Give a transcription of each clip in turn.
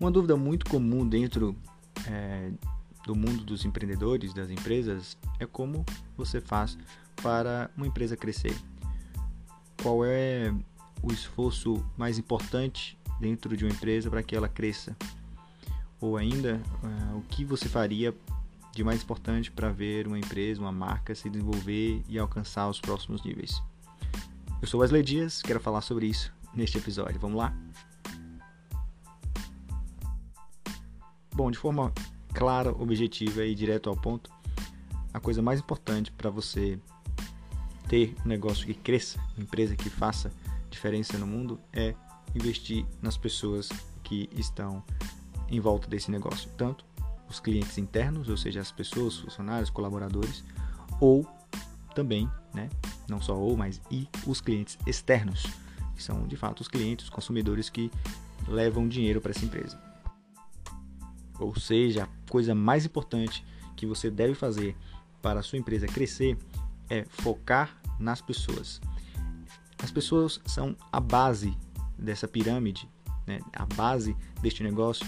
Uma dúvida muito comum dentro é, do mundo dos empreendedores, das empresas, é como você faz para uma empresa crescer. Qual é o esforço mais importante dentro de uma empresa para que ela cresça? Ou ainda, uh, o que você faria de mais importante para ver uma empresa, uma marca se desenvolver e alcançar os próximos níveis? Eu sou Wesley Dias, quero falar sobre isso neste episódio. Vamos lá? Bom, de forma clara, objetiva e direto ao ponto, a coisa mais importante para você ter um negócio que cresça, uma empresa que faça diferença no mundo, é investir nas pessoas que estão em volta desse negócio, tanto os clientes internos, ou seja, as pessoas, funcionários, colaboradores, ou também, né, não só ou, mas e os clientes externos, que são de fato os clientes, os consumidores que levam dinheiro para essa empresa. Ou seja, a coisa mais importante que você deve fazer para a sua empresa crescer é focar nas pessoas. As pessoas são a base dessa pirâmide, né? a base deste negócio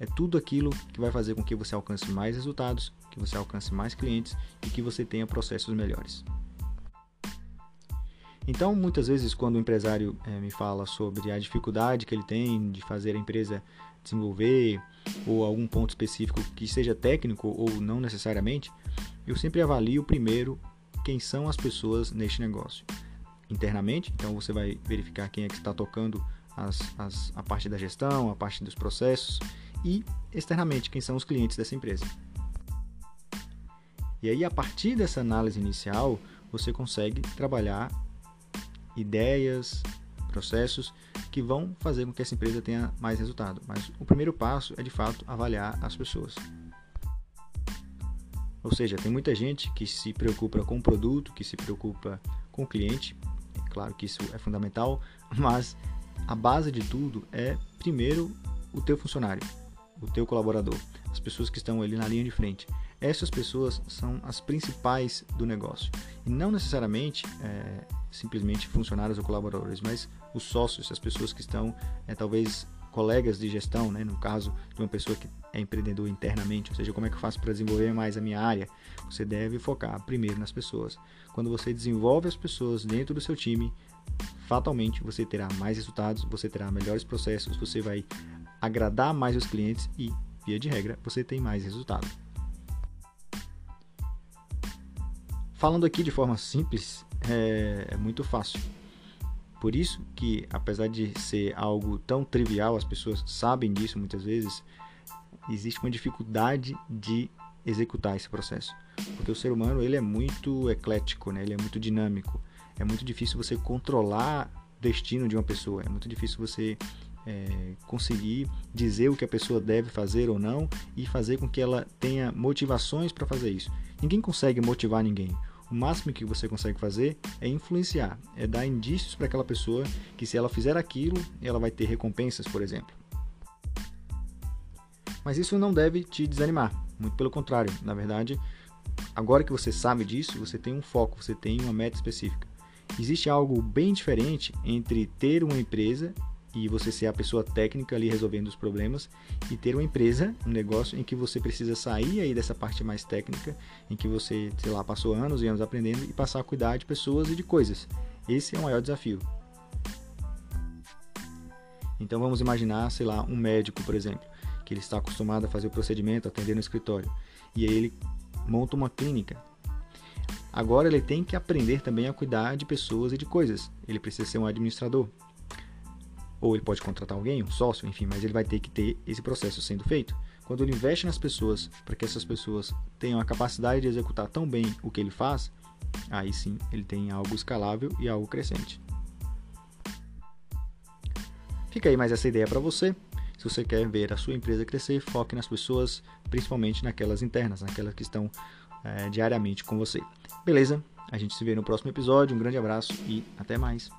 é tudo aquilo que vai fazer com que você alcance mais resultados, que você alcance mais clientes e que você tenha processos melhores. Então, muitas vezes, quando o empresário é, me fala sobre a dificuldade que ele tem de fazer a empresa desenvolver ou algum ponto específico que seja técnico ou não necessariamente, eu sempre avalio primeiro quem são as pessoas neste negócio. Internamente, então você vai verificar quem é que está tocando as, as, a parte da gestão, a parte dos processos e externamente quem são os clientes dessa empresa. E aí, a partir dessa análise inicial, você consegue trabalhar ideias, processos que vão fazer com que essa empresa tenha mais resultado. Mas o primeiro passo é de fato avaliar as pessoas. Ou seja, tem muita gente que se preocupa com o produto, que se preocupa com o cliente. É claro que isso é fundamental, mas a base de tudo é primeiro o teu funcionário, o teu colaborador, as pessoas que estão ali na linha de frente. Essas pessoas são as principais do negócio e não necessariamente é, simplesmente funcionários ou colaboradores, mas os sócios, as pessoas que estão é, talvez colegas de gestão, né? no caso de uma pessoa que é empreendedor internamente, ou seja, como é que eu faço para desenvolver mais a minha área? Você deve focar primeiro nas pessoas. Quando você desenvolve as pessoas dentro do seu time, fatalmente você terá mais resultados, você terá melhores processos, você vai agradar mais os clientes e, via de regra, você tem mais resultado. Falando aqui de forma simples, é, é muito fácil. Por isso que, apesar de ser algo tão trivial, as pessoas sabem disso muitas vezes, existe uma dificuldade de executar esse processo. Porque o ser humano ele é muito eclético, né? ele é muito dinâmico. É muito difícil você controlar o destino de uma pessoa. É muito difícil você é, conseguir dizer o que a pessoa deve fazer ou não e fazer com que ela tenha motivações para fazer isso. Ninguém consegue motivar ninguém. O máximo que você consegue fazer é influenciar, é dar indícios para aquela pessoa que se ela fizer aquilo, ela vai ter recompensas, por exemplo. Mas isso não deve te desanimar, muito pelo contrário. Na verdade, agora que você sabe disso, você tem um foco, você tem uma meta específica. Existe algo bem diferente entre ter uma empresa e você ser a pessoa técnica ali resolvendo os problemas e ter uma empresa, um negócio em que você precisa sair aí dessa parte mais técnica, em que você, sei lá, passou anos e anos aprendendo e passar a cuidar de pessoas e de coisas. Esse é o maior desafio. Então vamos imaginar, sei lá, um médico, por exemplo, que ele está acostumado a fazer o procedimento, atender no escritório, e aí ele monta uma clínica. Agora ele tem que aprender também a cuidar de pessoas e de coisas. Ele precisa ser um administrador, ou ele pode contratar alguém, um sócio, enfim, mas ele vai ter que ter esse processo sendo feito. Quando ele investe nas pessoas para que essas pessoas tenham a capacidade de executar tão bem o que ele faz, aí sim ele tem algo escalável e algo crescente. Fica aí mais essa ideia para você. Se você quer ver a sua empresa crescer, foque nas pessoas, principalmente naquelas internas, naquelas que estão é, diariamente com você. Beleza? A gente se vê no próximo episódio. Um grande abraço e até mais.